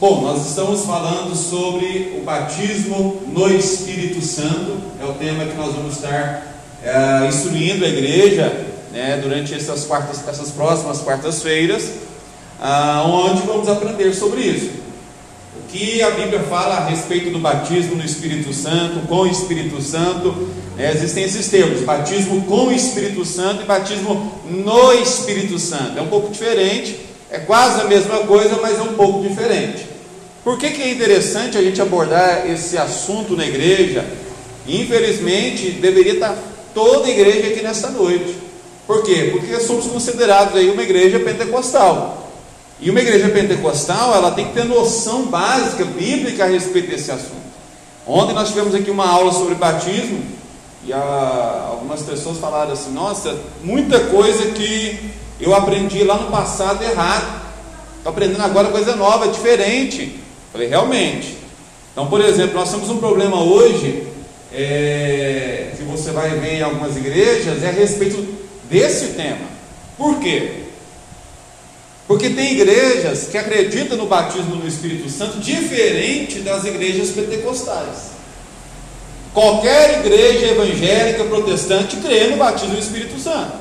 Bom, nós estamos falando sobre o batismo no Espírito Santo, é o tema que nós vamos estar é, instruindo a igreja né, durante essas, quartas, essas próximas quartas-feiras, ah, onde vamos aprender sobre isso. O que a Bíblia fala a respeito do batismo no Espírito Santo, com o Espírito Santo, né, existem esses termos: batismo com o Espírito Santo e batismo no Espírito Santo. É um pouco diferente, é quase a mesma coisa, mas é um pouco diferente. Por que, que é interessante a gente abordar esse assunto na igreja? Infelizmente, deveria estar toda a igreja aqui nesta noite. Por quê? Porque somos considerados aí uma igreja pentecostal. E uma igreja pentecostal, ela tem que ter noção básica bíblica a respeito desse assunto. Ontem nós tivemos aqui uma aula sobre batismo e a, algumas pessoas falaram assim: "Nossa, muita coisa que eu aprendi lá no passado errado. Estou aprendendo agora coisa nova, diferente. Falei, realmente. Então, por exemplo, nós temos um problema hoje, é, que você vai ver em algumas igrejas, é a respeito desse tema. Por quê? Porque tem igrejas que acreditam no batismo no Espírito Santo diferente das igrejas pentecostais. Qualquer igreja evangélica protestante crê no batismo no Espírito Santo.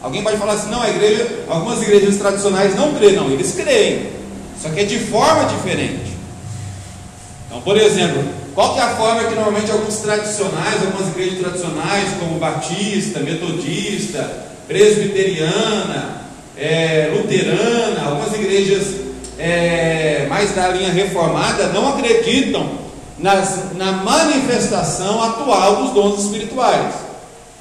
Alguém pode falar assim, não, a igreja, algumas igrejas tradicionais não creem, não, eles creem. Só que é de forma diferente. Então, por exemplo, qual que é a forma que normalmente alguns tradicionais, algumas igrejas tradicionais, como Batista, Metodista, Presbiteriana, é, Luterana, algumas igrejas é, mais da linha reformada, não acreditam nas, na manifestação atual dos dons espirituais.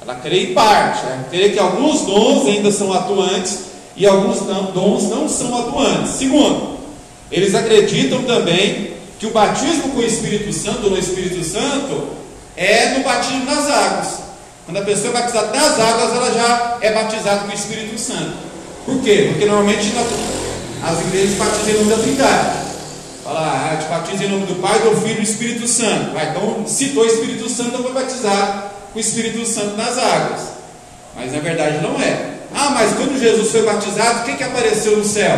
Ela crê em parte, ela crê que alguns dons ainda são atuantes e alguns dons não são atuantes. Segundo, eles acreditam também que o batismo com o Espírito Santo, no Espírito Santo, é no batismo nas águas. Quando a pessoa é batizada nas águas, ela já é batizada com o Espírito Santo. Por quê? Porque normalmente as igrejas batizam em nome da Trindade. Fala, ah, te batizo em nome do Pai, do Filho e do Espírito Santo. Ah, então, citou o Espírito Santo, eu vou batizar com o Espírito Santo nas águas. Mas na verdade não é. Ah, mas quando Jesus foi batizado, o que, que apareceu no céu?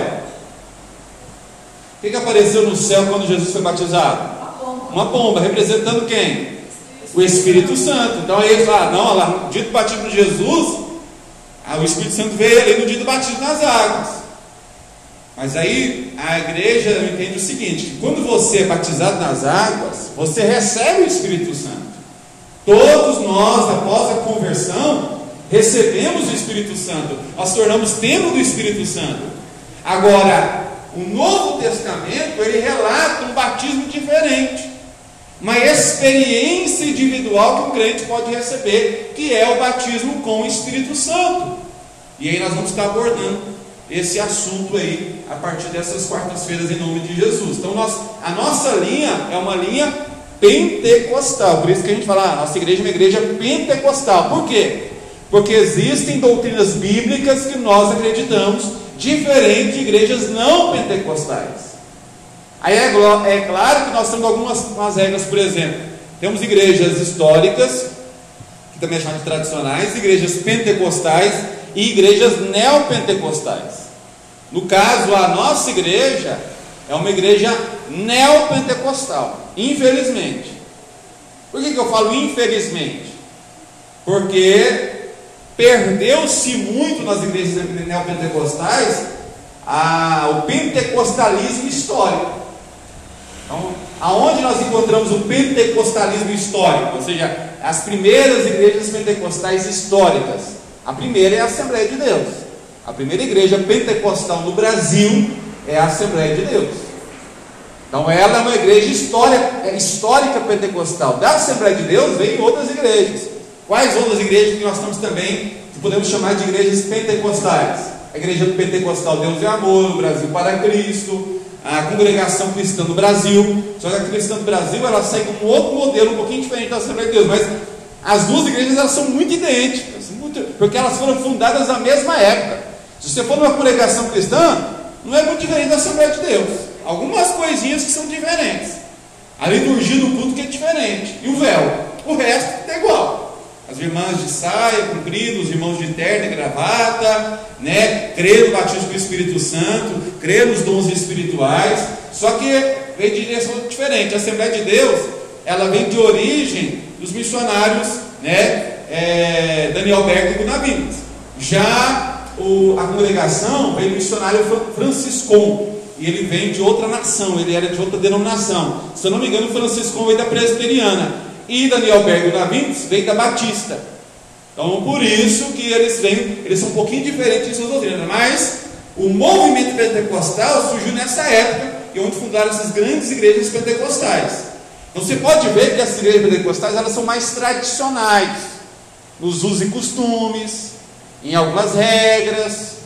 O que, que apareceu no céu quando Jesus foi batizado? Uma pomba. Uma pomba, representando quem? O Espírito Santo. Então aí ele fala, não, lá no dia do batismo de Jesus, ah, o Espírito Santo veio ali no dia do batismo nas águas. Mas aí a igreja entende o seguinte: que quando você é batizado nas águas, você recebe o Espírito Santo. Todos nós, após a conversão, recebemos o Espírito Santo, nós tornamos tempo do Espírito Santo. Agora, o Novo Testamento ele relata um batismo diferente, uma experiência individual que um crente pode receber, que é o batismo com o Espírito Santo. E aí nós vamos estar abordando esse assunto aí a partir dessas quartas-feiras em nome de Jesus. Então nós, a nossa linha é uma linha pentecostal. Por isso que a gente fala, ah, nossa igreja é uma igreja pentecostal. Por quê? Porque existem doutrinas bíblicas que nós acreditamos diferente de igrejas não pentecostais. Aí é, é claro que nós temos algumas regras, por exemplo, temos igrejas históricas, que também é chamam de tradicionais, igrejas pentecostais e igrejas neopentecostais. No caso, a nossa igreja é uma igreja neopentecostal, infelizmente. Por que, que eu falo infelizmente? Porque Perdeu-se muito nas igrejas neopentecostais a, o pentecostalismo histórico. Então, aonde nós encontramos o pentecostalismo histórico? Ou seja, as primeiras igrejas pentecostais históricas. A primeira é a Assembleia de Deus. A primeira igreja pentecostal no Brasil é a Assembleia de Deus. Então ela é uma igreja histórica, é histórica pentecostal. Da Assembleia de Deus vem outras igrejas. Quais outras igrejas que nós estamos também, podemos chamar de igrejas pentecostais? A igreja pentecostal Deus é Amor, no Brasil para Cristo, a congregação cristã do Brasil. Só que a cristã do Brasil ela segue um outro modelo, um pouquinho diferente da Assembleia de Deus, mas as duas igrejas elas são muito idênticas, porque elas foram fundadas na mesma época. Se você for numa congregação cristã, não é muito diferente da Assembleia de Deus. Algumas coisinhas que são diferentes. A liturgia do culto que é diferente. E o véu. O resto é igual irmãs de saia comprida, os irmãos de terno e gravata, né? Crer no batismo com o Espírito Santo, crer nos dons espirituais. Só que veio de direção diferente. A Assembleia de Deus, ela vem de origem dos missionários, né? É, Daniel Berg e Gunavinas. Já o, a congregação veio do missionário Franciscon, e ele vem de outra nação, ele era de outra denominação. Se eu não me engano, o Franciscon veio da presbiteriana, e Daniel Berg Gunavinas veio da batista. Então, por isso que eles vêm, eles são um pouquinho diferentes em suas doutrinas, mas o movimento pentecostal surgiu nessa época, e onde fundaram essas grandes igrejas pentecostais. Então você pode ver que as igrejas pentecostais elas são mais tradicionais nos usos e costumes, em algumas regras.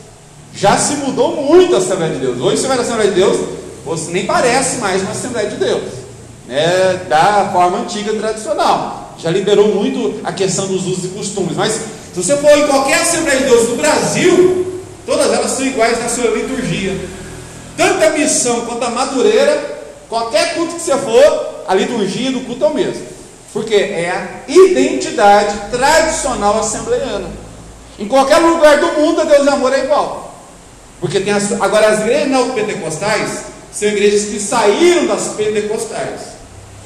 Já se mudou muito a Assembleia de Deus. Hoje você vai na Assembleia de Deus, você nem parece mais uma Assembleia de Deus, né? da forma antiga tradicional. Já liberou muito a questão dos usos e costumes. Mas se você for em qualquer Assembleia de Deus do Brasil, todas elas são iguais na sua liturgia. Tanto a missão quanto a madureira, qualquer culto que você for, a liturgia do culto é o mesmo. Porque é a identidade tradicional assembleiana. Em qualquer lugar do mundo, Deus e amor é igual. Porque tem as, agora as igrejas neopentecostais são igrejas que saíram das pentecostais.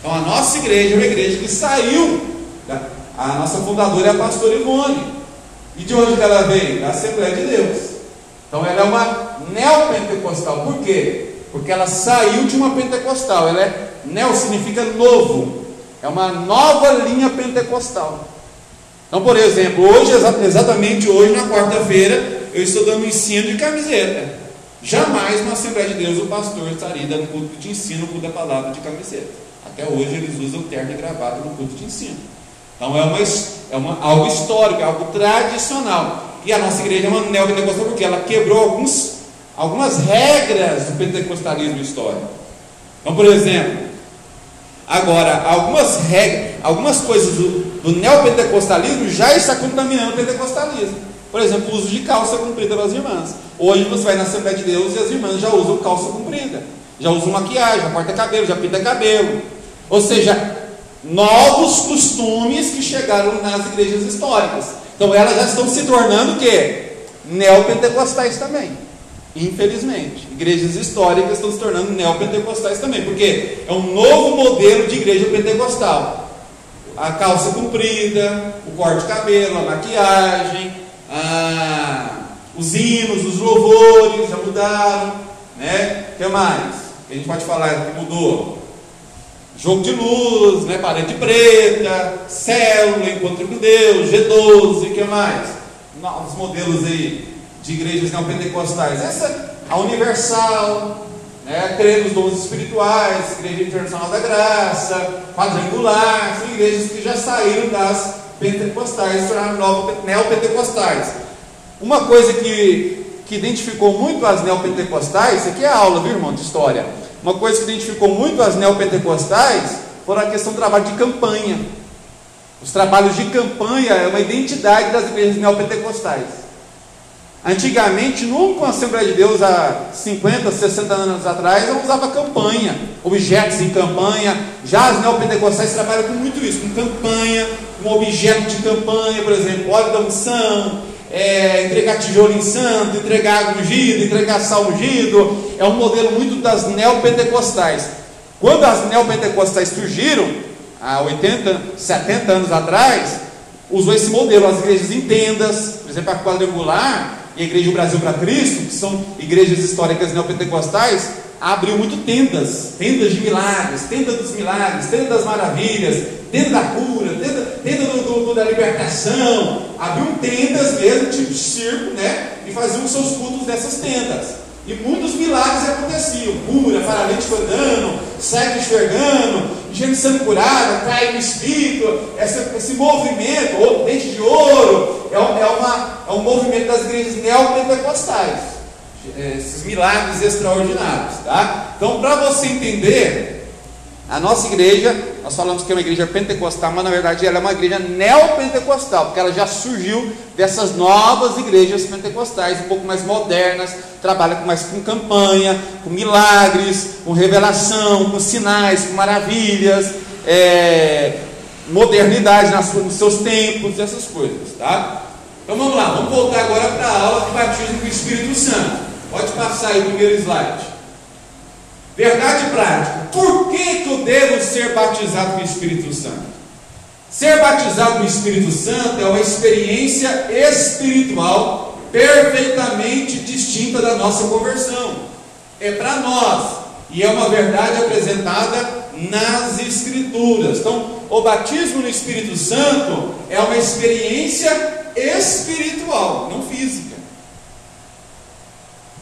Então a nossa igreja é uma igreja que saiu. Da, a nossa fundadora é a pastora Ivone. E de onde ela veio? Da Assembleia de Deus. Então ela é uma neopentecostal. Por quê? Porque ela saiu de uma pentecostal. Ela é Neo significa novo, é uma nova linha pentecostal. Então, por exemplo, hoje, exatamente hoje, na quarta-feira, eu estou dando ensino de camiseta. Jamais na Assembleia de Deus o pastor estaria dando culto de ensino, culto da palavra de camiseta. Até hoje eles usam terno e gravado no culto de ensino. Então é, uma, é uma, algo histórico, é algo tradicional. E a nossa igreja é uma neopentecostal porque ela quebrou alguns, algumas regras do pentecostalismo histórico. Então, por exemplo, Agora, algumas regras, algumas coisas do, do neopentecostalismo já está contaminando o pentecostalismo. Por exemplo, o uso de calça comprida pelas irmãs. Hoje você vai na Assembleia de Deus e as irmãs já usam calça comprida, já usam maquiagem, já corta cabelo, já pinta cabelo. Ou seja, novos costumes que chegaram nas igrejas históricas. Então elas já estão se tornando o quê? Neopentecostais também. Infelizmente, igrejas históricas estão se tornando neopentecostais também, porque é um novo modelo de igreja pentecostal. A calça comprida, o corte de cabelo, a maquiagem, a, os hinos, os louvores já mudaram, né? O que mais? A gente pode falar que mudou? Jogo de luz, né? parede preta, célula, encontro com Deus, G12, o que mais? Novos modelos aí de igrejas neopentecostais. Essa, a Universal, né, crê nos dons espirituais, Igreja Internacional da Graça, Quadrangular, são igrejas que já saíram das pentecostais, se tornaram neopentecostais. Uma coisa que, que identificou muito as neopentecostais, isso aqui é aula, viu irmão, de história. Uma coisa que identificou muito as neopentecostais foi a questão do trabalho de campanha. Os trabalhos de campanha é uma identidade das igrejas neopentecostais. Antigamente, nunca uma Assembleia de Deus, há 50, 60 anos atrás, não usava campanha, objetos em campanha. Já as neopentecostais trabalham com muito isso, com campanha, com objeto de campanha, por exemplo, óleo da unção, é, entregar tijolo em santo, entregar água ungida, entregar sal ungido. É um modelo muito das neopentecostais. Quando as neopentecostais surgiram, há 80, 70 anos atrás, usou esse modelo, as igrejas em tendas, por exemplo, a quadrangular, e a Igreja Brasil para Cristo, que são igrejas históricas neopentecostais, abriu muito tendas, tendas de milagres, tenda dos milagres, tenda das maravilhas, tenda da cura, tenda, tenda do, do, da libertação, abriu tendas mesmo, tipo circo, né? E faziam os seus cultos nessas tendas. E muitos milagres aconteciam: cura, paralítico andando, cego enxergando, gente sendo curada, cai no espírito. Esse, movimento, ou dente de ouro, é, é, uma, é um movimento das igrejas neopentecostais. É, esses milagres extraordinários. Tá? Então, para você entender a nossa igreja, nós falamos que é uma igreja pentecostal, mas na verdade ela é uma igreja neopentecostal, porque ela já surgiu dessas novas igrejas pentecostais, um pouco mais modernas, trabalha mais com campanha, com milagres, com revelação, com sinais, com maravilhas, é, modernidade nas, nos seus tempos, essas coisas, tá? Então vamos lá, vamos voltar agora para a aula de batismo com o Espírito Santo. Pode passar aí o primeiro slide. Verdade prática. Por que, que eu devo ser batizado com o Espírito Santo? Ser batizado no Espírito Santo é uma experiência espiritual perfeitamente distinta da nossa conversão. É para nós e é uma verdade apresentada nas Escrituras. Então, o batismo no Espírito Santo é uma experiência espiritual, não física.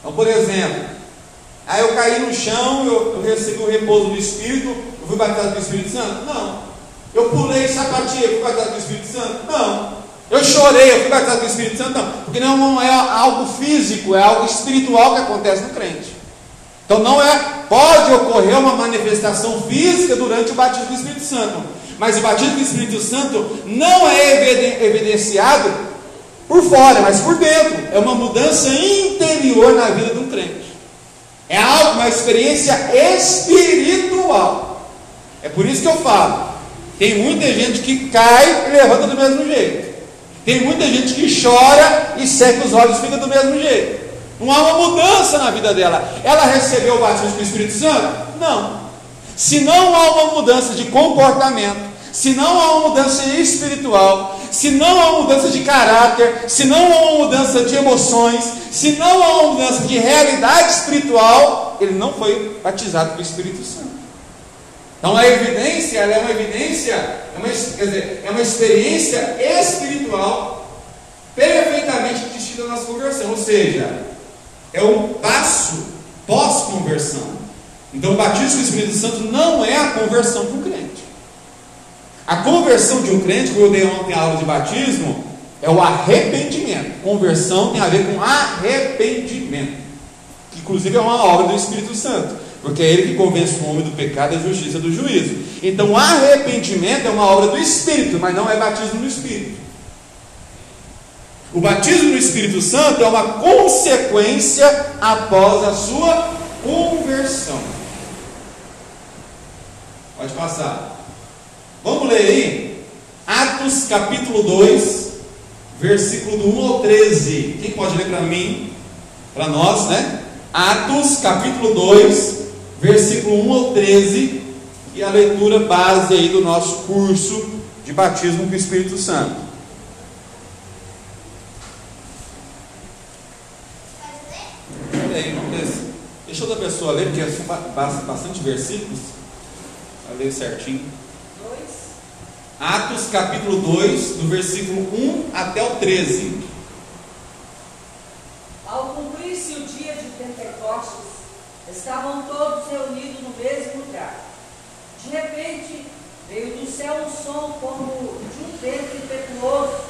Então, por exemplo, aí eu caí no chão, eu, eu recebi o repouso do Espírito, eu fui batizado com o Espírito Santo? Não. Eu pulei sapatia, fui batizado com o Espírito Santo? Não. Eu chorei, eu fui batizado com o Espírito Santo? Não. Porque não é algo físico, é algo espiritual que acontece no crente. Então não é, pode ocorrer uma manifestação física durante o batismo do Espírito Santo, mas o batismo do Espírito Santo não é evidenciado por fora, mas por dentro. É uma mudança interior na vida de um crente. É algo, uma experiência espiritual. É por isso que eu falo. Tem muita gente que cai e levanta do mesmo jeito. Tem muita gente que chora e seca os olhos e fica do mesmo jeito. Não há uma mudança na vida dela. Ela recebeu o batismo do Espírito Santo? Não. Se não há uma mudança de comportamento, se não há uma mudança espiritual, se não há uma mudança de caráter, se não há uma mudança de emoções, se não há uma mudança de realidade espiritual, ele não foi batizado com o Espírito Santo. Então a evidência, ela é uma evidência, é uma, quer dizer, é uma experiência espiritual perfeitamente distinta da nossa conversão. Ou seja, é o passo pós-conversão. Então, o batismo do Espírito Santo não é a conversão para o crente. A conversão de um crente, como eu dei ontem a aula de batismo, é o arrependimento. Conversão tem a ver com arrependimento, que inclusive é uma obra do Espírito Santo, porque é ele que convence o homem do pecado, da justiça do juízo. Então, arrependimento é uma obra do Espírito, mas não é batismo no Espírito. O batismo no Espírito Santo é uma consequência após a sua conversão. Pode passar. Vamos ler aí? Atos capítulo 2, versículo do 1 ao 13. Quem pode ler para mim? Para nós, né? Atos capítulo 2, versículo 1 ao 13. E a leitura base aí do nosso curso de batismo com o Espírito Santo. Deixa outra pessoa ler, porque são bastante versículos. Para ler certinho. Atos capítulo 2, do versículo 1 até o 13. Ao cumprir-se o dia de Pentecostes, estavam todos reunidos no mesmo lugar. De repente, veio do céu um som como de um vento impetuoso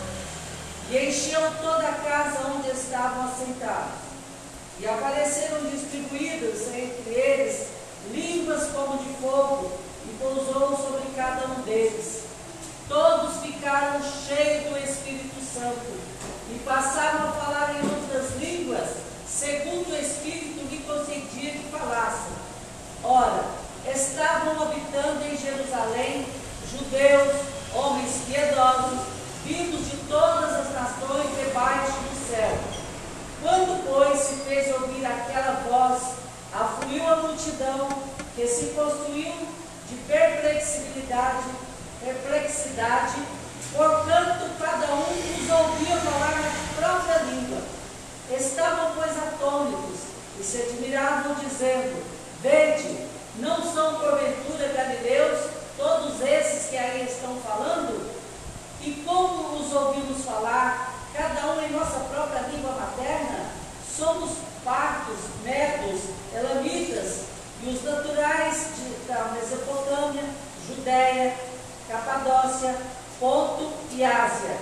e encheu toda a casa onde estavam assentados. E apareceram distribuídas entre eles línguas como de fogo, e pousou sobre cada um deles. Todos ficaram cheios do Espírito Santo e passaram a falar em outras línguas, segundo o Espírito lhe concedia que falassem. Ora, estavam habitando em Jerusalém judeus, homens piedosos, vindos de todas as nações debaixo do céu. Quando, pois, se fez ouvir aquela voz, afluiu a multidão, que se construiu de perplexidade, perplexidade, portanto cada um os ouvia falar na própria língua. Estavam, pois, atônitos e se admiravam, dizendo: Vede, não são porventura galileus todos esses que aí estão falando? E como os ouvimos falar, cada um em nossa própria língua materna, somos partos, medos, elamitas e os naturais de, da Mesopotâmia, Judéia, Capadócia, Ponto e Ásia,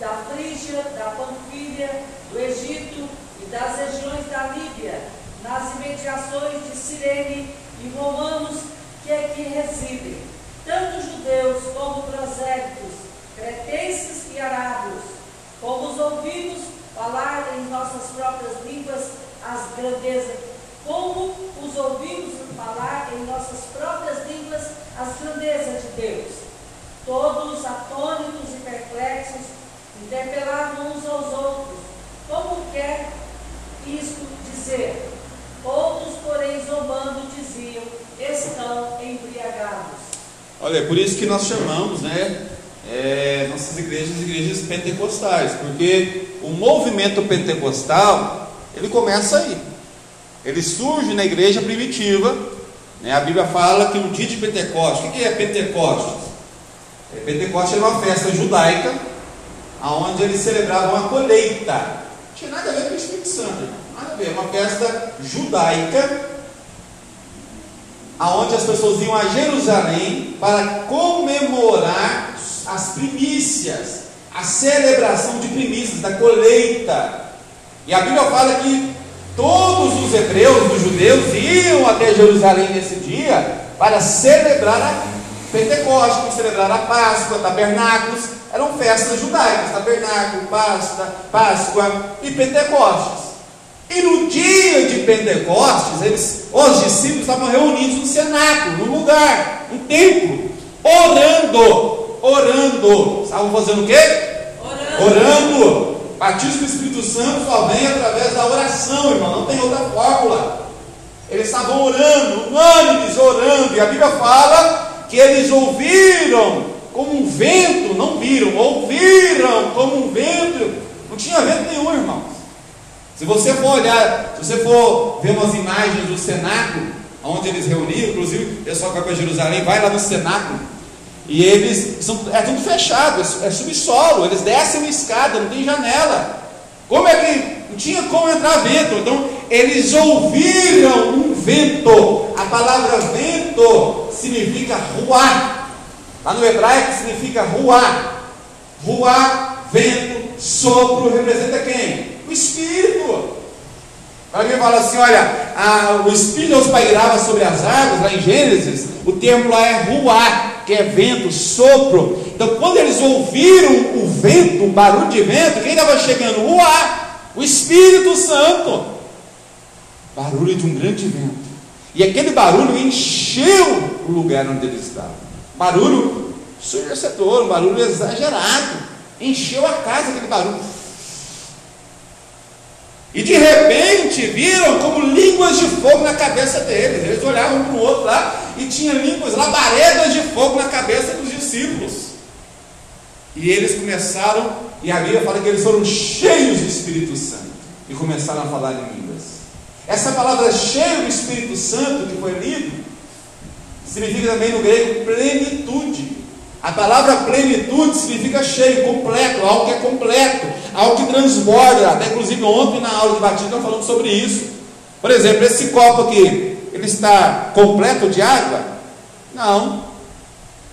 da Frígia, da Panfilha, do Egito e das regiões da Líbia, nas imediações de Cirene e romanos que aqui residem, tanto judeus como prosélitos, cretenses e arábios, como os ouvimos falar em nossas próprias línguas as grandezas, como os ouvimos falar em nossas próprias línguas as grandezas de Deus. Todos atônitos e perplexos interpelavam uns aos outros, como quer isto dizer? Outros, porém, zombando, diziam: Olha, é por isso que nós chamamos, né, é, nossas igrejas, igrejas pentecostais, porque o movimento pentecostal, ele começa aí. Ele surge na igreja primitiva, né, a Bíblia fala que o dia de Pentecostes, o que é Pentecostes? É, Pentecostes era uma festa judaica, onde eles celebravam a colheita. Não tinha nada a ver com o Espírito Santo, nada a ver, é uma festa judaica, aonde as pessoas iam a Jerusalém para comemorar as primícias, a celebração de primícias, da colheita. E a Bíblia fala que todos os hebreus, os judeus, iam até Jerusalém nesse dia para celebrar a Pentecostes, celebrar a Páscoa, tabernáculos, eram festas judaicas, tabernáculo, Páscoa, Páscoa e Pentecostes. E no dia de Pentecostes, eles, os discípulos estavam reunidos no cenáculo, no lugar, no templo, orando orando. Estavam fazendo o quê? Orando. orando. Batismo do Espírito Santo só vem através da oração, irmão. Não tem outra fórmula. Eles estavam orando, unânimes orando. E a Bíblia fala que eles ouviram como um vento, não viram, ouviram como um vento. Não tinha vento nenhum, irmãos. Se você for olhar, se você for ver umas imagens do cenáculo, onde eles reuniram, inclusive o pessoal que vai para Jerusalém, vai lá no cenáculo, e eles são, é tudo fechado, é, é subsolo, eles descem uma escada, não tem janela. Como é que não tinha como entrar vento? Então eles ouviram um vento. A palavra vento significa ruá. Lá no hebraico significa ruá. Ruá, vento, sopro, representa quem? O Espírito. Alguém fala assim: olha, a, o Espírito Deus pairava sobre as águas, lá em Gênesis, o termo lá é ruá que é vento, sopro. Então, quando eles ouviram o vento, o barulho de vento, quem estava chegando? Ar, o Espírito Santo. Barulho de um grande vento. E aquele barulho encheu o lugar onde eles estavam. Barulho surgecedor, um barulho exagerado. Encheu a casa aquele barulho. E de repente viram como línguas de fogo na cabeça deles. Eles olhavam para o outro lá e tinha línguas, labaredas de fogo na cabeça dos discípulos. E eles começaram, e a Bíblia fala que eles foram cheios do Espírito Santo e começaram a falar em línguas. Essa palavra cheio do Espírito Santo que foi lido significa também no grego plenitude. A palavra plenitude significa cheio, completo, algo que é completo, algo que transborda. Até inclusive ontem na aula de batismo falando sobre isso. Por exemplo, esse copo aqui, ele está completo de água? Não,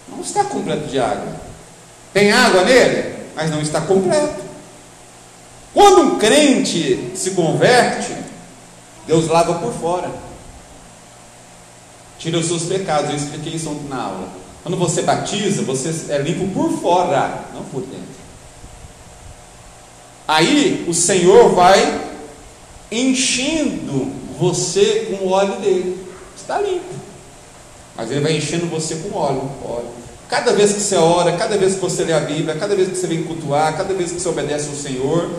não está completo de água. Tem água nele, mas não está completo. Quando um crente se converte, Deus lava por fora, tira os seus pecados. Eu expliquei isso ontem na aula. Quando você batiza, você é limpo por fora, não por dentro. Aí o Senhor vai enchendo você com o óleo dele. Está limpo. Mas ele vai enchendo você com óleo, óleo. Cada vez que você ora, cada vez que você lê a Bíblia, cada vez que você vem cultuar, cada vez que você obedece ao Senhor,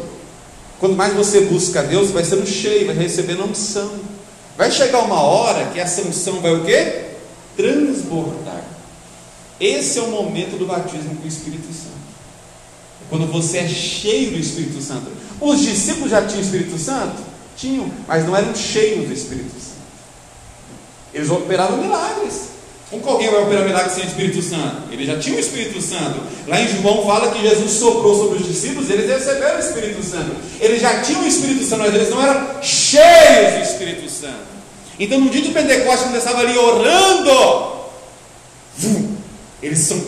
quanto mais você busca a Deus, vai sendo cheio, vai recebendo unção. Vai chegar uma hora que essa unção vai o quê? Transbordar. Esse é o momento do batismo com o Espírito Santo. Quando você é cheio do Espírito Santo. Os discípulos já tinham o Espírito Santo? Tinham, mas não eram cheios do Espírito Santo. Eles operavam milagres. Como que alguém vai operar milagre sem Espírito Santo? Ele já tinha o Espírito Santo. Lá em João fala que Jesus soprou sobre os discípulos, eles receberam o Espírito Santo. Eles já tinham o Espírito Santo, mas eles não eram cheios do Espírito Santo. Então no dia de Pentecostes, quando eles estavam ali orando, eles são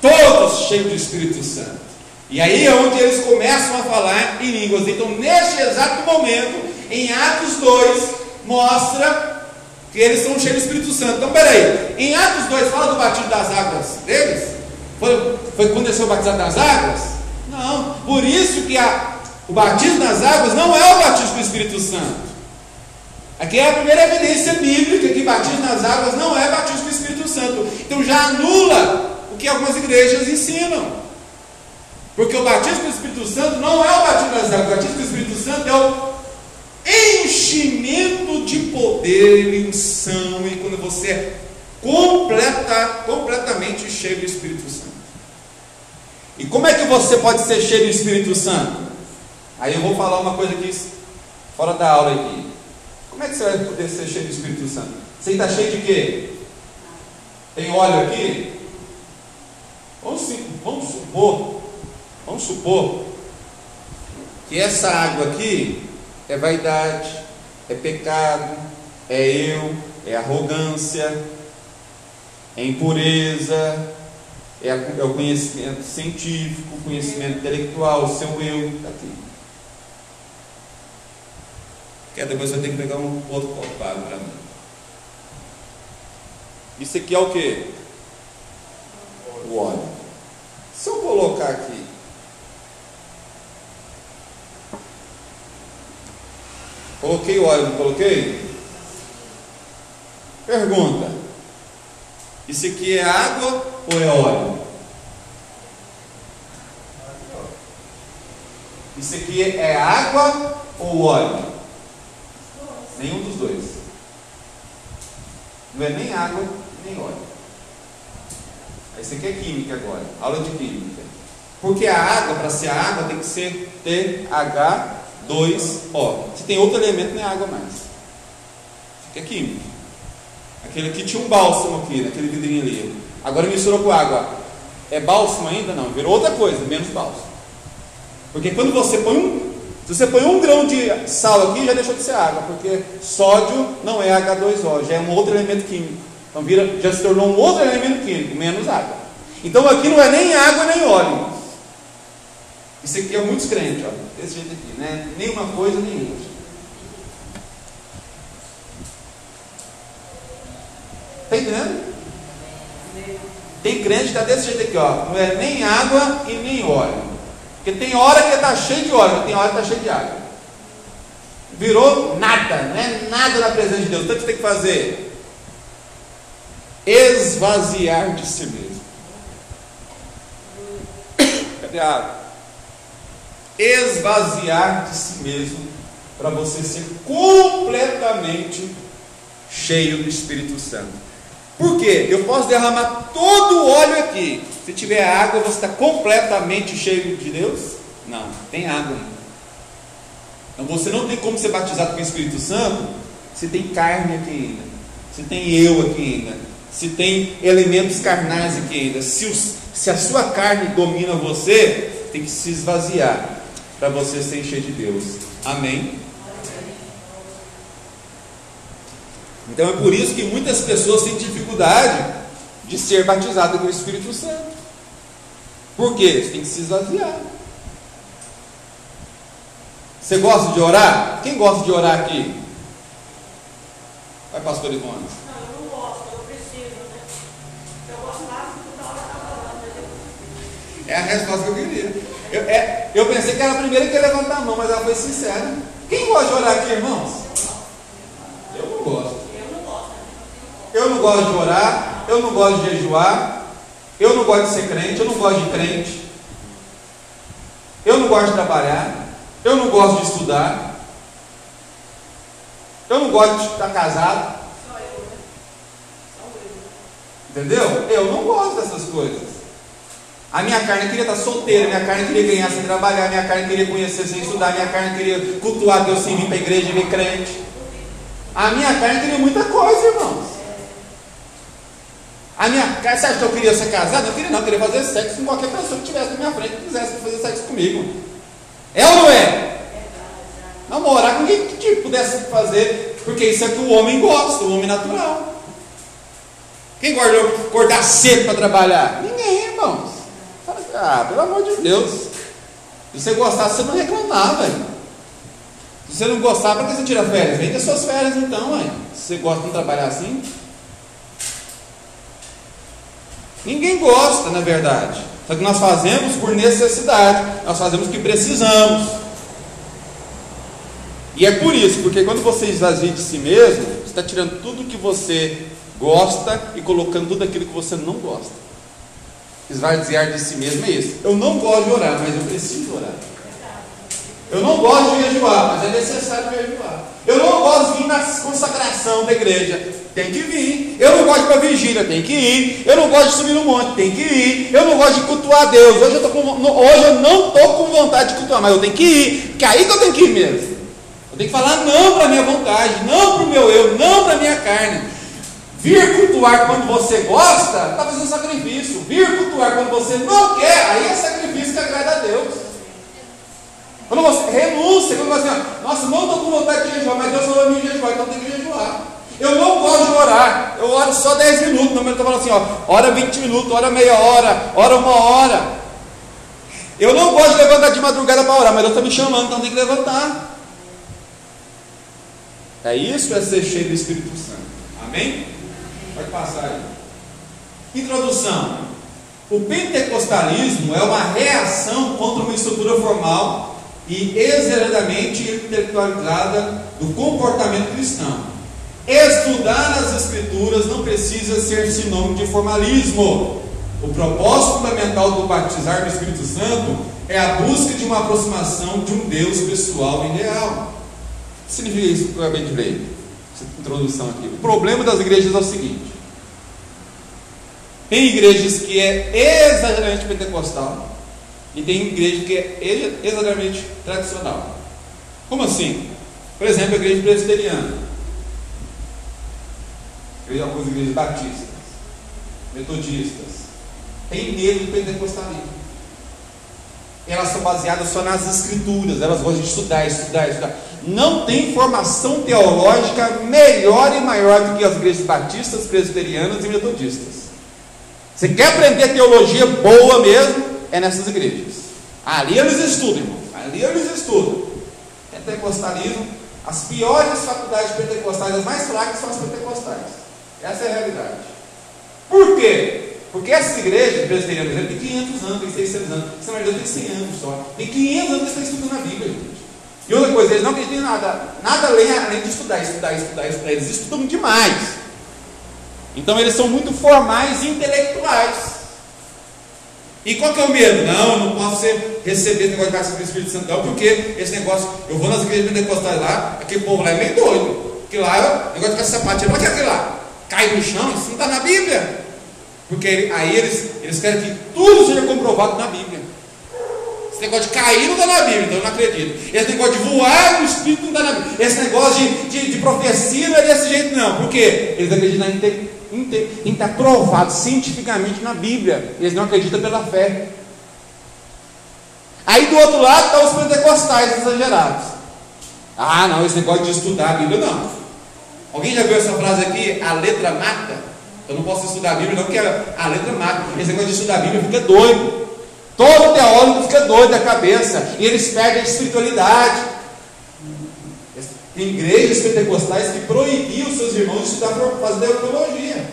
todos cheios do Espírito Santo. E aí é onde eles começam a falar em línguas. Então, neste exato momento, em Atos 2, mostra que eles são cheios do Espírito Santo. Então, peraí, em Atos 2 fala do batismo das águas deles? Foi, foi quando eles foram batizados das águas? Não, por isso que a, o batismo das águas não é o batismo do Espírito Santo. Aqui é a primeira evidência bíblica que batismo nas águas não é batismo do Espírito Santo. Então já anula o que algumas igrejas ensinam. Porque o batismo do Espírito Santo não é o batismo nas águas, o batismo do Espírito Santo é o enchimento de poder e unção. E quando você é completa, completamente cheio do Espírito Santo. E como é que você pode ser cheio do Espírito Santo? Aí eu vou falar uma coisa aqui fora da aula aqui. Como é que você vai poder ser cheio do Espírito Santo? Você está cheio de quê? Tem óleo aqui? Vamos, vamos supor, vamos supor que essa água aqui é vaidade, é pecado, é eu, é arrogância, é impureza, é, é o conhecimento científico, conhecimento intelectual, o seu eu, está aqui. Quer depois vai ter que pegar um outro copo para mim. Isso aqui é o que? O óleo. Se eu colocar aqui Coloquei o óleo, não coloquei? Pergunta: Isso aqui é água ou é óleo? Isso aqui é água ou óleo? Nenhum dos dois. Não é nem água nem óleo. Isso aqui é química agora, aula de química. Porque a água, para ser água, tem que ser TH2O. Se tem outro elemento, não é água mais. É química. Aquele aqui tinha um bálsamo aqui, naquele vidrinho ali. Agora misturou com água. É bálsamo ainda? Não, virou outra coisa, menos bálsamo. Porque quando você põe um. Se você põe um grão de sal aqui, já deixou de ser água, porque sódio não é H2O, já é um outro elemento químico. Então vira, já se tornou um outro elemento químico, menos água. Então aqui não é nem água nem óleo. Isso aqui é muitos crentes, ó, desse jeito aqui, né? Nem uma coisa nem outra. Está entendendo? Tem crente que está desse jeito aqui, ó. Não é nem água e nem óleo. Porque tem hora que está cheio de óleo, tem hora que está cheio de água. Virou nada, não é nada na presença de Deus. Então o que tem que fazer? Esvaziar de si mesmo. Cadê a água? Esvaziar de si mesmo para você ser completamente cheio do Espírito Santo. Por quê? Eu posso derramar todo o óleo aqui. Se tiver água, você está completamente cheio de Deus? Não, tem água ainda. Então você não tem como ser batizado com o Espírito Santo se tem carne aqui ainda, se tem eu aqui ainda, se tem elementos carnais aqui ainda. Se, os, se a sua carne domina você, tem que se esvaziar para você ser cheio de Deus. Amém? Então é por isso que muitas pessoas têm dificuldade de ser batizado com o Espírito Santo. Por quê? Você tem que se esvaziar. Você gosta de orar? Quem gosta de orar aqui? Vai, pastor Ivone. Não, eu não gosto, eu preciso, né? Eu gosto mais do que hora está falando, mas eu É a resposta que eu queria. Eu, é, eu pensei que era a primeira que ia levantar a mão, mas ela foi sincera. Quem gosta de orar aqui, irmãos? Eu não gosto. Eu não gosto de orar, eu não gosto de jejuar, eu não gosto de ser crente, eu não gosto de crente, eu não gosto de trabalhar, eu não gosto de estudar, eu não gosto de estar casado. Entendeu? Eu não gosto dessas coisas. A minha carne queria estar solteira, minha carne queria ganhar sem trabalhar, minha carne queria conhecer sem estudar, minha carne queria cultuar Deus sem vir para a igreja e ver crente. A minha carne queria muita coisa, irmãos. A minha você acha que eu queria ser casado? Não queria não, eu queria fazer sexo com qualquer pessoa que estivesse na minha frente e quisesse fazer sexo comigo. É ou não é? Namorar com quem que pudesse fazer, porque isso é que o homem gosta, o homem natural. Quem de acordar cedo para trabalhar? Ninguém, irmãos. Fala, ah, pelo amor de Deus. Se você gostasse, você não reclamava. Se você não gostar, para que você tira férias? Vende as suas férias então, mãe. Se você gosta de trabalhar assim. Ninguém gosta, na verdade. Só que nós fazemos por necessidade. Nós fazemos o que precisamos. E é por isso, porque quando você esvazia de si mesmo, você está tirando tudo que você gosta e colocando tudo aquilo que você não gosta. Esvaziar de si mesmo é isso. Eu não gosto de orar, mas eu preciso orar. Eu não gosto de jejuar, mas é necessário jejuar. Eu não gosto de vir na consagração da igreja. Tem que vir. Eu não gosto de vigília, tem que ir. Eu não gosto de subir no monte, tem que ir. Eu não gosto de cultuar Deus. Hoje eu, com, hoje eu não estou com vontade de cultuar, mas eu tenho que ir. Porque é aí que eu tenho que ir mesmo. Eu tenho que falar não para a minha vontade, não para o meu eu, não para a minha carne. Vir cultuar quando você gosta, está fazendo sacrifício. Vir cultuar quando você não quer, aí é sacrifício que agrada a Deus. Quando você renuncia, quando você assim, nossa, não estou com vontade de jejuar, mas Deus falou em jejuar, então tem que jejuar. Eu não gosto de orar, eu oro só 10 minutos, não estou falando assim, ó, ora 20 minutos, ora meia hora, ora uma hora. Eu não gosto de levantar de madrugada para orar, mas Deus está me chamando, então tem que levantar. É isso é ser cheio do Espírito Santo. Amém? Pode passar aí. Introdução. O pentecostalismo é uma reação contra uma estrutura formal e exageradamente intelectualizada do comportamento cristão. Estudar as Escrituras não precisa ser sinônimo de formalismo. O propósito fundamental do batizar no Espírito Santo é a busca de uma aproximação de um Deus pessoal e real. O que significa isso que eu acabei de? Essa introdução aqui. O problema das igrejas é o seguinte: tem igrejas que é exageradamente pentecostal e tem igreja que é exageradamente tradicional. Como assim? Por exemplo, a igreja presbiteriana, algumas igrejas batistas, metodistas, tem medo do pentecostalismo. Elas são baseadas só nas escrituras, elas gostam de estudar, estudar, estudar. Não tem formação teológica melhor e maior do que as igrejas batistas, presbiterianas e metodistas. Você quer aprender teologia boa mesmo? É nessas igrejas. Ali eles estudam, irmão. Ali eles estudam. Pentecostalismo, as piores faculdades pentecostais, as mais fracas são as pentecostais. Essa é a realidade. Por quê? Porque essas igrejas presbiterianas têm 500 anos, têm 600 anos. Essa maioria tem 100 anos só. Tem 500 anos que estão estudando a Bíblia, gente. E outra coisa, eles não acreditam nada, nada além, além de estudar, estudar, estudar, estudar. Eles estudam demais. Então eles são muito formais e intelectuais. E qual que é o medo? Não, eu não posso ser, receber esse negócio de graça do Espírito Santo, não, porque esse negócio, eu vou nas igrejas pentecostais lá, aquele povo lá é meio doido. Porque lá, o negócio de sapatinho, olha aquele lá, cai no chão, isso não está na Bíblia. Porque aí eles, eles querem que tudo seja comprovado na Bíblia. Esse negócio de cair não está na Bíblia, então eu não acredito. Esse negócio de voar no Espírito não está na Bíblia. Esse negócio de, de, de profecia não é desse jeito, não. Por quê? Eles acreditam na tem estar provado cientificamente na Bíblia. Eles não acreditam pela fé. Aí do outro lado estão os pentecostais exagerados. Ah, não, esse negócio de estudar a Bíblia não. Alguém já viu essa frase aqui? A letra mata. Eu não posso estudar a Bíblia, não, porque a letra mata. Esse negócio de estudar a Bíblia fica doido. Todo teólogo fica doido da cabeça. E eles perdem a espiritualidade. Igrejas pentecostais que proibiam seus irmãos de estudar fazer teologia.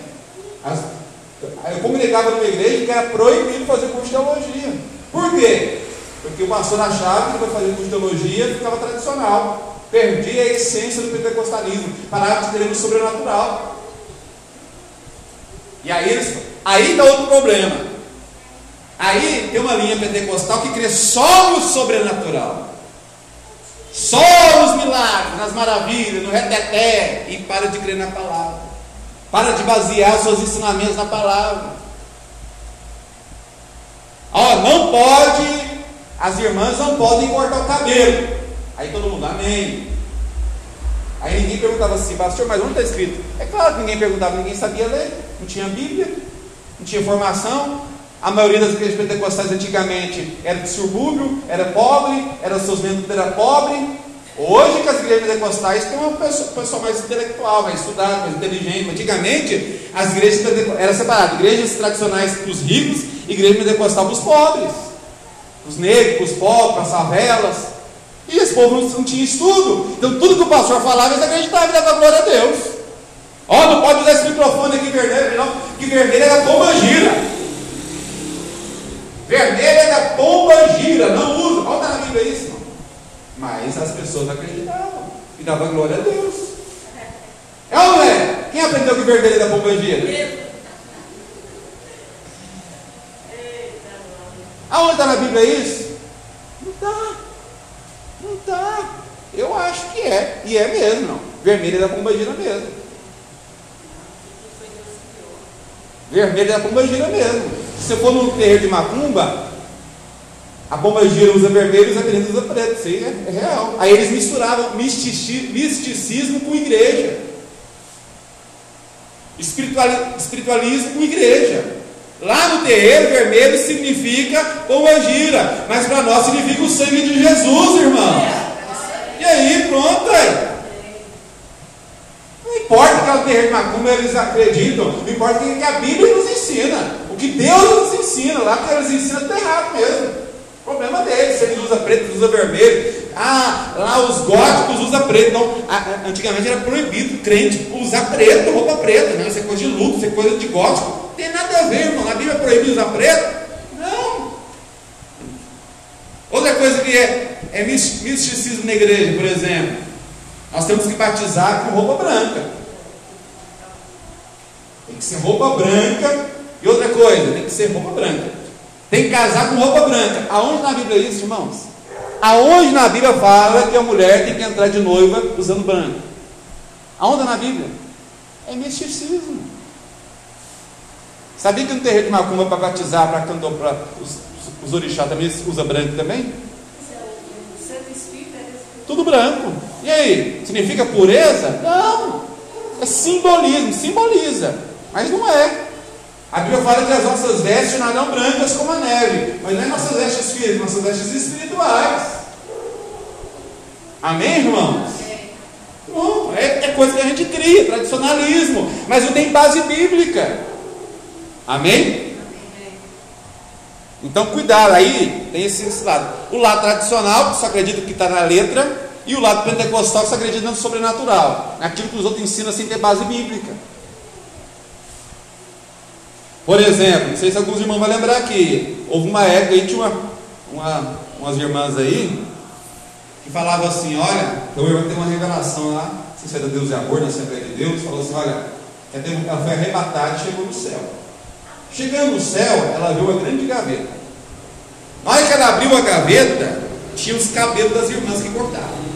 Eu comunicava numa igreja que era proibido fazer curso de teologia. Por quê? Porque o pastor achava que para fazer curso de teologia ficava tradicional. Perdia a essência do pentecostalismo. Parava de querer o sobrenatural. E aí eles, aí dá outro problema. Aí tem uma linha pentecostal que crê só no sobrenatural. Só nos milagres, nas maravilhas, no reteté, e para de crer na palavra. Para de basear seus ensinamentos na palavra. Ó, não pode, as irmãs não podem cortar o cabelo. Aí todo mundo, amém. Aí ninguém perguntava assim, pastor, mas onde está escrito? É claro que ninguém perguntava, ninguém sabia ler, não tinha Bíblia, não tinha formação. A maioria das igrejas pentecostais antigamente era de subúrbio, era pobre, era seus membros era pobre. Hoje que as igrejas pentecostais têm uma pessoa, pessoa mais intelectual, mais estudada, mais inteligente. Antigamente as igrejas eram separadas, igrejas tradicionais para os ricos, igreja pentecostal para os pobres, os negros, os pobres, as favelas. E esse povo não, tinha estudo. Então tudo que o pastor falava, eles acreditavam e davam glória a Deus. Ó, oh, não pode usar esse microfone aqui vermelho, não, que vermelho da pomba gira. Vermelha é da pomba gira, não usa. Olha na Bíblia isso, irmão. Mas as pessoas acreditavam e davam glória a Deus. É ou não é? Quem aprendeu que vermelho é da pomba gira? Aonde está na Bíblia isso? Não está. Não está. Eu acho que é. E é mesmo, não. Vermelho é da pomba gira mesmo. Vermelho é a pomba gira mesmo. Se você for no terreiro de macumba, a pomba gira usa vermelho e os atendentes usa preto. Isso aí é, é real. Aí eles misturavam mistici- misticismo com igreja. Espirituali- espiritualismo com igreja. Lá no terreiro, vermelho significa pomba gira, mas para nós significa o sangue de Jesus, irmãos. E aí, pronto aí. Não importa que é o terreiro de macumba eles acreditam, não importa o que a Bíblia nos ensina, o que Deus nos ensina, lá que eles ensinam está errado mesmo. O problema deles, se eles usam preto, usam vermelho. Ah, lá os góticos usam preto. A- a- antigamente era proibido crente usar preto, roupa preta, né? Isso é coisa de luto, isso é coisa de gótico. Não tem nada a ver, irmão. Na Bíblia é proibido usar preto? Não. Outra coisa que é, é mis- misticismo na igreja, por exemplo. Nós temos que batizar com roupa branca. Tem que ser roupa branca. E outra coisa, tem que ser roupa branca. Tem que casar com roupa branca. Aonde na Bíblia é isso, irmãos? Aonde na Bíblia fala que a mulher tem que entrar de noiva usando branco? Aonde na Bíblia? É misticismo. Sabia que no terreiro de Macumba para batizar, para para os, os orixás também usa branco também? O Santo Espírito é desse Tudo branco. E aí? Significa pureza? Não. É simbolismo, simboliza. Mas não é. A Bíblia fala que as nossas vestes não eram brancas como a neve. Mas não é nossas vestes físicas, nossas vestes espirituais. Amém, irmãos? Não, é, é coisa que a gente cria, tradicionalismo. Mas não tem base bíblica. Amém? Então, cuidado, aí tem esse, esse lado. O lado tradicional, que só acredita que está na letra, e o lado pentecostal, que só acredita no sobrenatural, naquilo que os outros ensinam sem ter base bíblica. Por exemplo, não sei se alguns irmãos vão lembrar aqui, houve uma época aí, tinha uma, uma, umas irmãs aí, que falavam assim: olha, então irmão tem uma revelação lá, se é da Deus e Amor, na Assembleia de Deus, falou assim: olha, ela foi arrebatada e chegou no céu. Chegando no céu, ela viu uma grande gaveta. Na hora que ela abriu a gaveta, tinha os cabelos das irmãs que cortaram.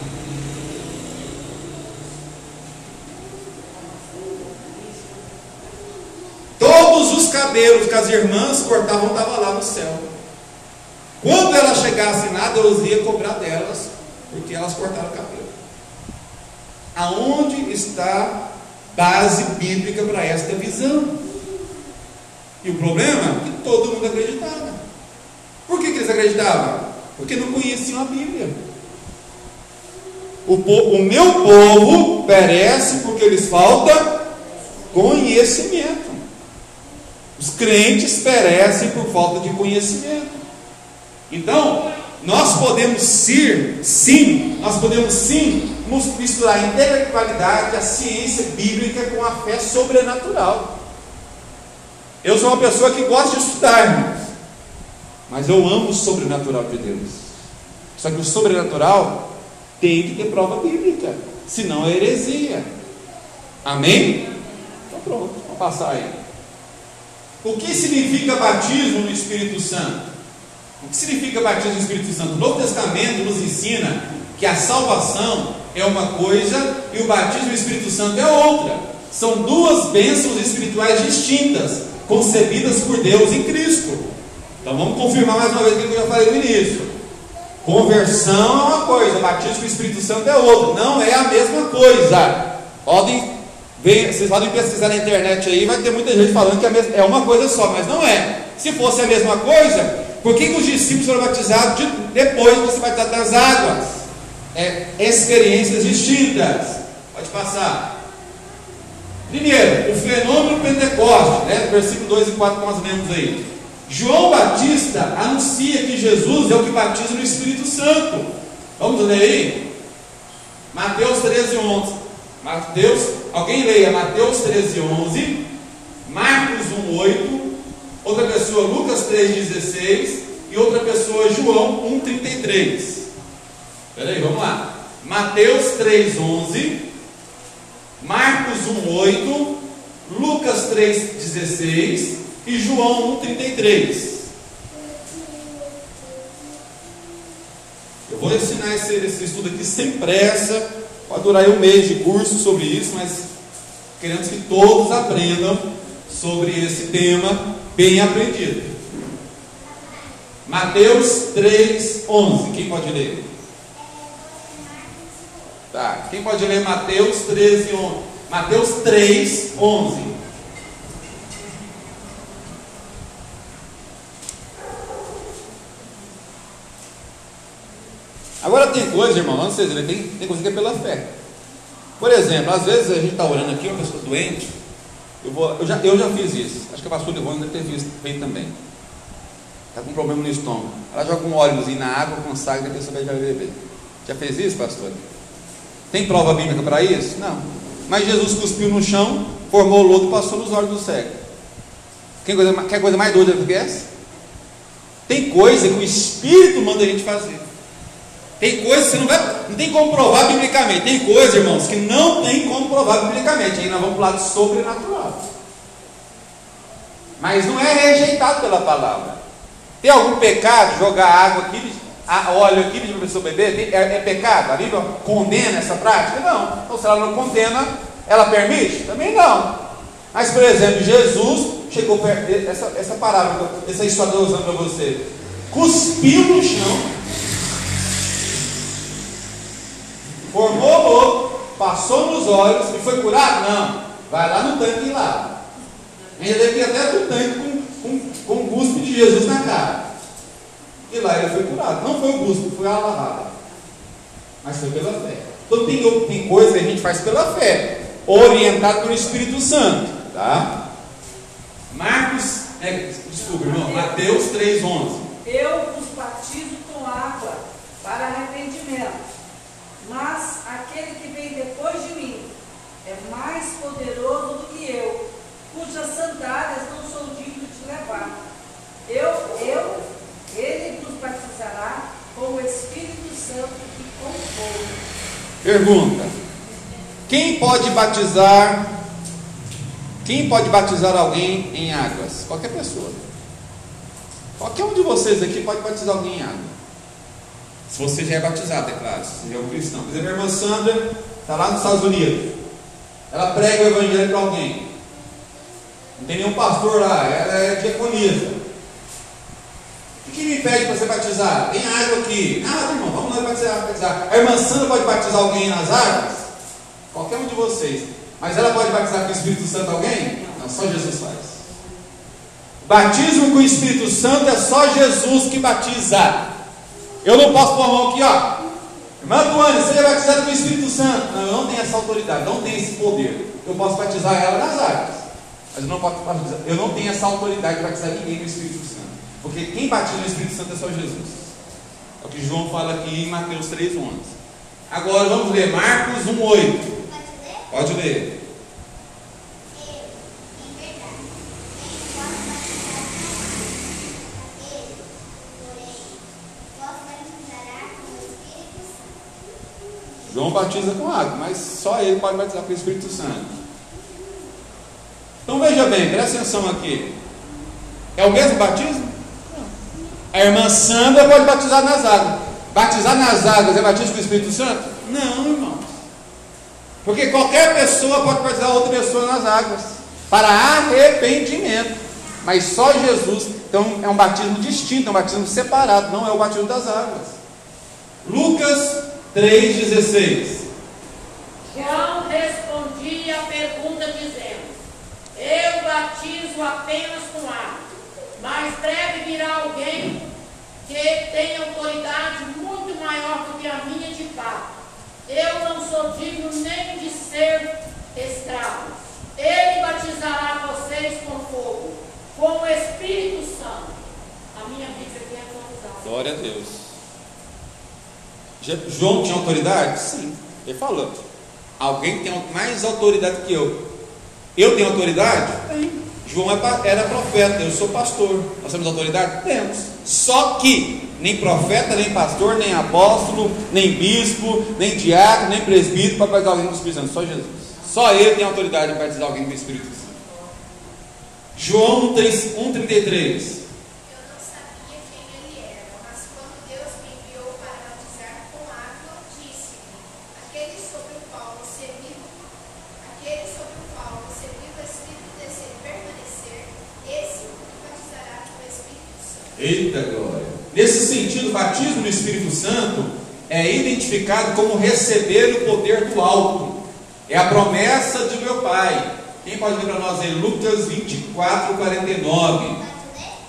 Todos os cabelos que as irmãs cortavam estavam lá no céu. Quando ela chegasse lá, Deus ia cobrar delas, porque elas cortaram o cabelo. Aonde está base bíblica para esta visão? E o problema é que todo mundo acreditava. Por que, que eles acreditavam? Porque não conheciam a Bíblia. O, po- o meu povo perece porque lhes falta conhecimento. Os crentes perecem por falta de conhecimento. Então, nós podemos ser, sim, nós podemos sim misturar a intelectualidade, a ciência bíblica com a fé sobrenatural. Eu sou uma pessoa que gosta de estudar. Mas eu amo o sobrenatural de Deus. Só que o sobrenatural tem que ter prova bíblica. Senão é heresia. Amém? Então pronto, vamos passar aí. O que significa batismo no Espírito Santo? O que significa batismo no Espírito Santo? O Novo Testamento nos ensina que a salvação é uma coisa e o batismo no Espírito Santo é outra. São duas bênçãos espirituais distintas, concebidas por Deus em Cristo. Então vamos confirmar mais uma vez aquilo que eu já falei no início. Conversão é uma coisa, batismo com o Espírito Santo é outra. Não é a mesma coisa. Podem ver, vocês podem pesquisar na internet aí, vai ter muita gente falando que é é uma coisa só, mas não é. Se fosse a mesma coisa, por que, que os discípulos foram batizados de- depois de você batizar das águas? É experiências distintas. Pode passar. Primeiro, o fenômeno Pentecoste, né? versículo 2 e 4 que nós lemos aí. João Batista anuncia que Jesus é o que batiza no Espírito Santo. Vamos ler aí? Mateus 13, 11. Mateus, alguém leia Mateus 13, 11. Marcos 1, 8. Outra pessoa, Lucas 3, 16. E outra pessoa, João 1, 33. Espera aí, vamos lá. Mateus 3, 11. Marcos 1,8, Lucas 3,16 e João 1,33. Eu vou ensinar esse, esse estudo aqui sem pressa, pode durar um mês de curso sobre isso, mas queremos que todos aprendam sobre esse tema bem aprendido. Mateus 3, 11. Quem pode ler? Tá. Quem pode ler Mateus 13, 11? Mateus 3, 11. Agora tem coisa, irmão, não sei, tem, tem coisa que é pela fé. Por exemplo, às vezes a gente está orando aqui, uma pessoa doente, eu, vou, eu, já, eu já fiz isso, acho que a pastora Ivone deve ter visto, feito também. Está com um problema no estômago. Ela joga um óleozinho na água, consagra e a pessoa vai beber. Já fez isso, pastor? Tem prova bíblica para isso? Não. Mas Jesus cuspiu no chão, formou o lodo e passou nos olhos do cego. Quer coisa, quer coisa mais doida do que essa? Tem coisa que o Espírito manda a gente fazer. Tem coisas que não, vai, não tem como provar biblicamente. Tem coisas, irmãos, que não tem como provar biblicamente. Aí nós vamos para o lado sobrenatural. Mas não é rejeitado pela palavra. Tem algum pecado jogar água aqui, óleo aqui a pessoa beber? É, é, pecado? A Bíblia condena essa prática? Não. Então, se ela não condena, ela permite? Também não. Mas, por exemplo, Jesus chegou perto, essa, essa palavra, essa história que eu estou usando para você, cuspiu no chão formou lobo, passou nos olhos e foi curado? Não. Vai lá no tanque lá. Ainda deve ter até o tanque com, com, com o cuspe de Jesus na cara. E lá ele foi curado. Não foi o cuspe, foi a lavada. Mas foi pela fé. Então tem, tem coisa que a gente faz pela fé, orientado pelo Espírito Santo. Tá? Marcos, é, desculpa, irmão, Mateus 3,11. Eu vos batizo com água para arrependimento mas aquele que vem depois de mim é mais poderoso do que eu, cujas sandálias não sou digno de levar. Eu, eu, ele nos batizará com o Espírito Santo e com fogo. Pergunta: Quem pode batizar? Quem pode batizar alguém em águas? Qualquer pessoa. Qualquer um de vocês aqui pode batizar alguém em água. Se você já é batizado, é claro, se você é um cristão. Por exemplo, a irmã Sandra está lá nos Estados Unidos. Ela prega o evangelho para alguém. Não tem nenhum pastor lá, ela é diaconisa. O que, me pede para ser batizado? Tem água aqui. Ah, irmão, vamos lá batizar, batizar. A irmã Sandra pode batizar alguém nas águas? Qualquer um de vocês. Mas ela pode batizar com o Espírito Santo alguém? Não, só Jesus faz. Batismo com o Espírito Santo é só Jesus que batiza. Eu não posso pôr a mão aqui, ó. Irmã Tuane, seja batizada com o Espírito Santo. Não, eu não tenho essa autoridade, não tenho esse poder. Eu posso batizar ela nas águas. Mas eu não posso batizar, eu não tenho essa autoridade de batizar ninguém no Espírito Santo. Porque quem batiza no Espírito Santo é só Jesus. É o que João fala aqui em Mateus 3,11. Agora vamos ler Marcos 1,8. Pode ler. João batiza com água, mas só ele pode batizar com o Espírito Santo. Então veja bem, presta atenção aqui. É o mesmo batismo? A irmã Sandra pode batizar nas águas. Batizar nas águas é batismo com o Espírito Santo? Não, irmãos. Porque qualquer pessoa pode batizar outra pessoa nas águas. Para arrependimento. Mas só Jesus. Então é um batismo distinto, é um batismo separado, não é o batismo das águas. Lucas 3,16. João respondia a pergunta dizendo: Eu batizo apenas com água, mas breve virá alguém que tem autoridade muito maior do que a minha de fato. Eu não sou digno nem de ser escravo. Ele batizará vocês com fogo, com o Espírito Santo. A minha Bíblia aqui é atualizada. Glória a Deus. João tinha autoridade? Sim. Ele falou. Alguém tem mais autoridade que eu. Eu tenho autoridade? Tenho. João é era profeta, eu sou pastor. Nós temos autoridade? Temos. Só que nem profeta, nem pastor, nem apóstolo, nem bispo, nem diácono, nem presbítero para batizar alguém com o Espírito Santo. Só Jesus. Só ele tem autoridade para batizar alguém com o Espírito Santo. João 1,33. Eita glória! Nesse sentido, o batismo no Espírito Santo é identificado como receber o poder do alto. É a promessa de meu Pai. Quem pode ler para nós aí? Lucas 24, 49.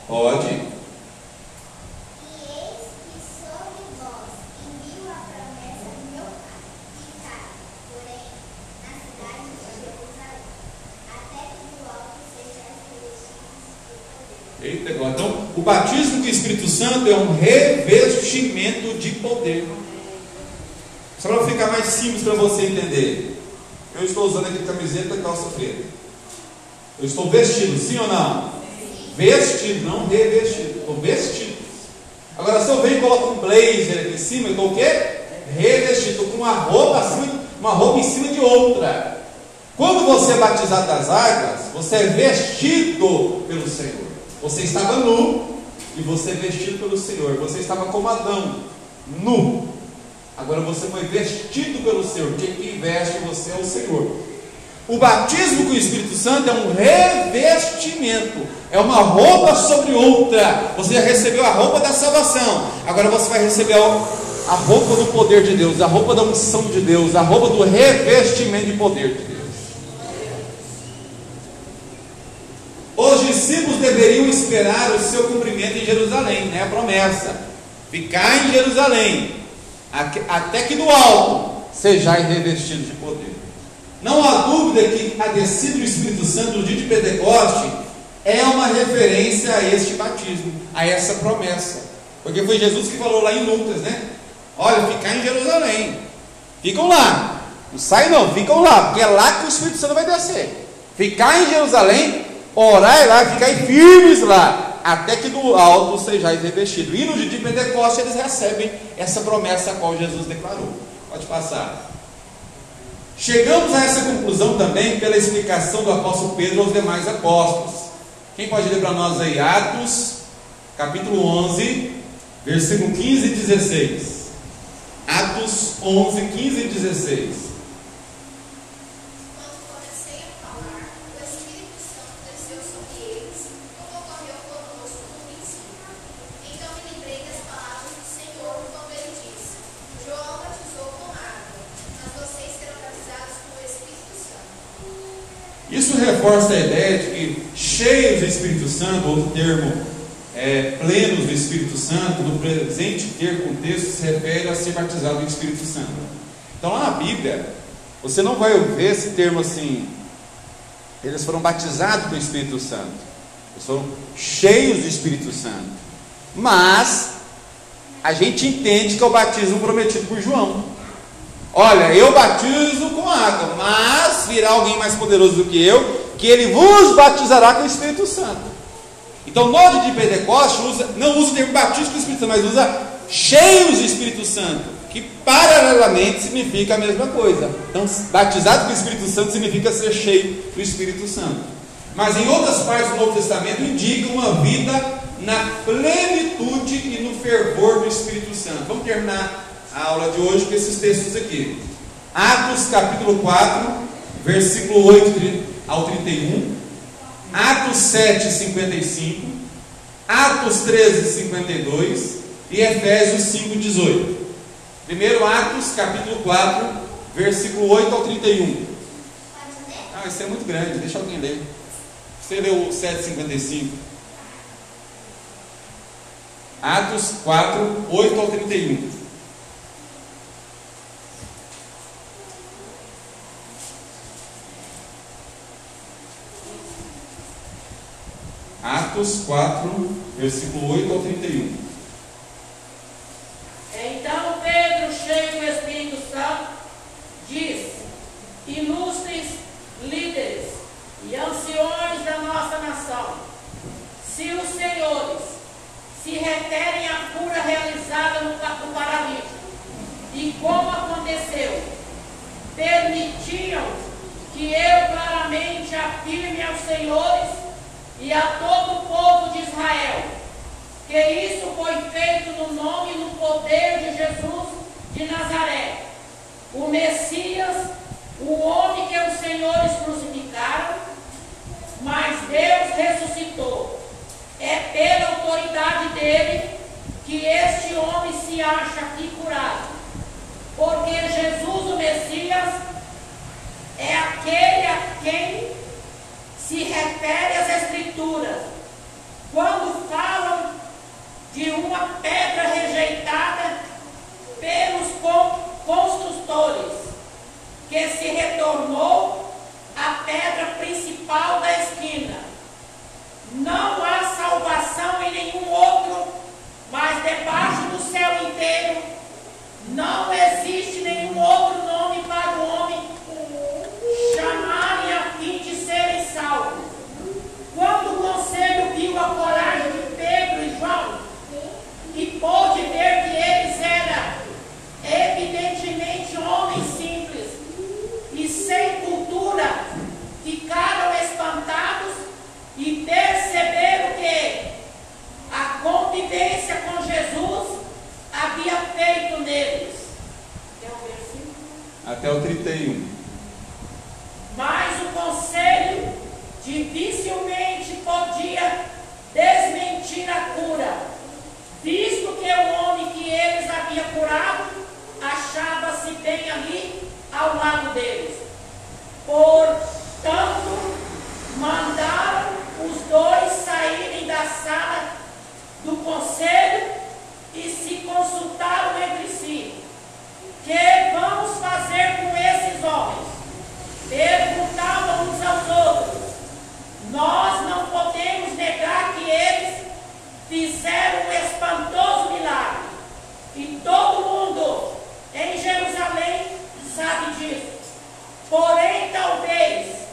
Pode. Eita, então, o batismo do Espírito Santo é um revestimento de poder. Só para ficar mais simples para você entender. Eu estou usando aqui camiseta e calça preta. Eu estou vestido, sim ou não? Vestido, não revestido. Estou vestido. Agora, se eu venho e coloco um blazer aqui em cima, eu estou o quê? Revestido. Estou com uma roupa, acima, uma roupa em cima de outra. Quando você é batizado das águas, você é vestido pelo Senhor. Você estava nu e você vestido pelo Senhor. Você estava como Adão, nu. Agora você foi vestido pelo Senhor. Quem veste você é o Senhor. O batismo com o Espírito Santo é um revestimento, é uma roupa sobre outra. Você já recebeu a roupa da salvação, agora você vai receber a roupa do poder de Deus, a roupa da unção de Deus, a roupa do revestimento de poder de Deus. Os discípulos deveriam esperar o seu cumprimento em Jerusalém, né? A promessa: ficar em Jerusalém, até que do alto sejais revestidos de poder. Não há dúvida que a descida do Espírito Santo no dia de Pentecoste é uma referência a este batismo, a essa promessa. Porque foi Jesus que falou lá em Lucas, né? Olha, ficar em Jerusalém. Ficam lá. Não sai não, ficam lá, porque é lá que o Espírito Santo vai descer. Ficar em Jerusalém orar lá, ficar firmes lá, até que do alto sejais revestidos. E no dia de Pentecostes eles recebem essa promessa a qual Jesus declarou. Pode passar. Chegamos a essa conclusão também pela explicação do apóstolo Pedro aos demais apóstolos. Quem pode ler para nós aí? Atos, capítulo 11, versículo 15 e 16. Atos 11, 15 e 16. Cheios do Espírito Santo, outro termo, é, plenos do Espírito Santo, no presente ter contexto, se refere a ser batizado no Espírito Santo. Então lá na Bíblia, você não vai ver esse termo assim, eles foram batizados com o Espírito Santo, eles foram cheios do Espírito Santo. Mas a gente entende que é o batismo prometido por João. Olha, eu batizo com água, mas virá alguém mais poderoso do que eu, que ele vos batizará com o Espírito Santo. Então, dia de Pentecostes, usa, não usa o termo batismo com o Espírito Santo, mas usa cheios de Espírito Santo, que paralelamente significa a mesma coisa. Então, batizado com o Espírito Santo significa ser cheio do Espírito Santo. Mas em outras partes do Novo Testamento indica uma vida na plenitude e no fervor do Espírito Santo. Vamos terminar a aula de hoje com esses textos aqui. Atos capítulo 4, versículo 8 ao 31. Atos 7, 55. Atos 13, 52. E Efésios 5, 18. Primeiro Atos capítulo 4, versículo 8 ao 31. Ah, isso é muito grande, deixa alguém ler. Você leu o 7,55. Atos 4, 8 ao 31. Atos 4, versículo 8 ao 31. Então Pedro, cheio do Espírito Santo, diz: Ilustres líderes e anciões da nossa nação, se os senhores se referem à cura realizada no, no paralítico e como aconteceu, permitiam que eu claramente afirme aos senhores e a todo o povo de Israel, que isso foi feito no nome e no poder de Jesus de Nazaré, o Messias, o homem que os senhores crucificaram, mas Deus ressuscitou. É pela autoridade dele que este homem se acha aqui curado. Porque Jesus, o Messias, é aquele a quem se refere às Escrituras. Quando falam de uma pedra rejeitada pelos construtores, que se retornou a pedra principal da esquina. Não há salvação em nenhum outro, mas debaixo do céu inteiro não é havia feito neles. Até o, 31. Mas o conselho dificilmente podia desmentir a cura, visto que o homem que eles havia curado achava-se bem ali ao lado deles. Portanto, mandaram os dois saírem da sala do conselho e se consultaram entre si: Que vamos fazer com esses homens? Perguntavam uns aos outros. Nós não podemos negar que eles fizeram um espantoso milagre. E todo mundo em Jerusalém sabe disso. Porém, talvez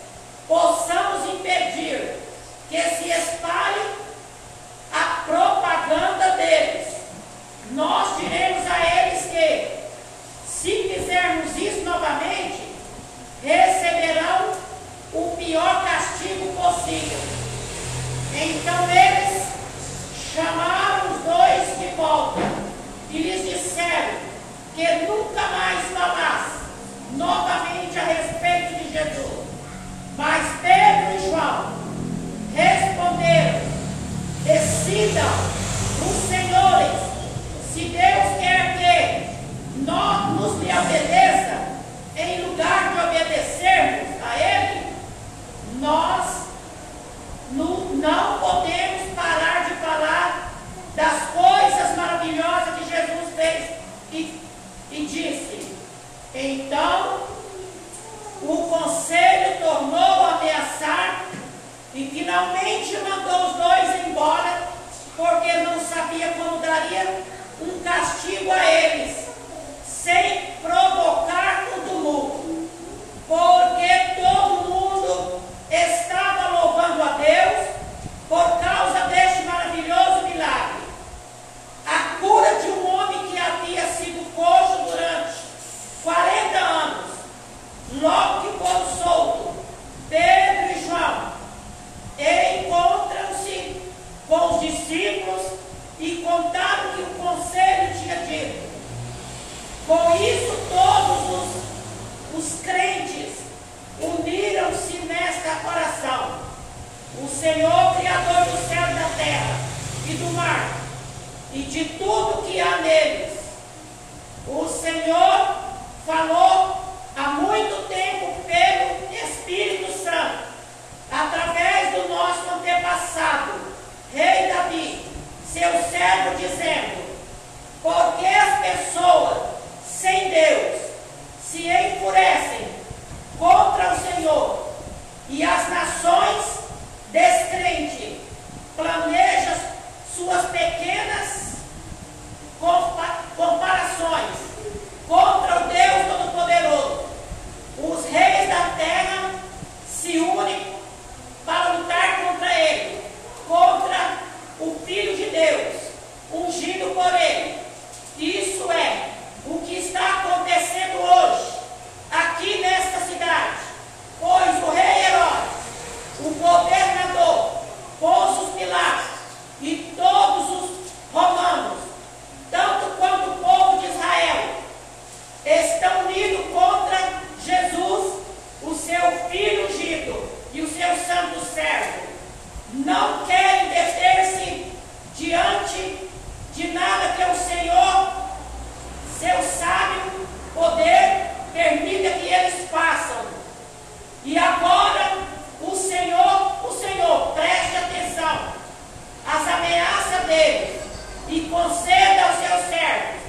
e conceda aos seus servos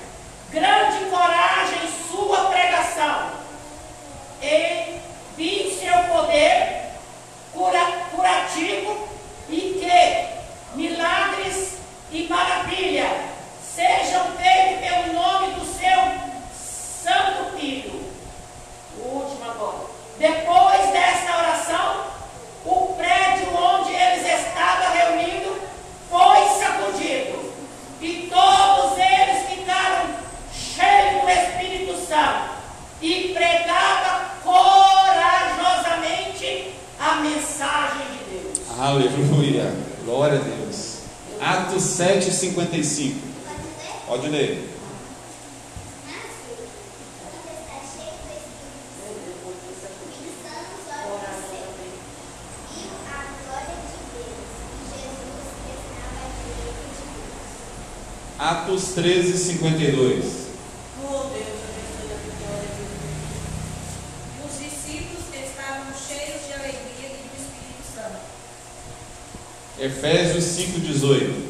grande coragem em sua pregação. E vi seu poder cura, curativo e que milagres e maravilhas Aleluia. Glória a Deus. Atos 7,55. Pode ler. Atos 13, 52. Efésios 5,18.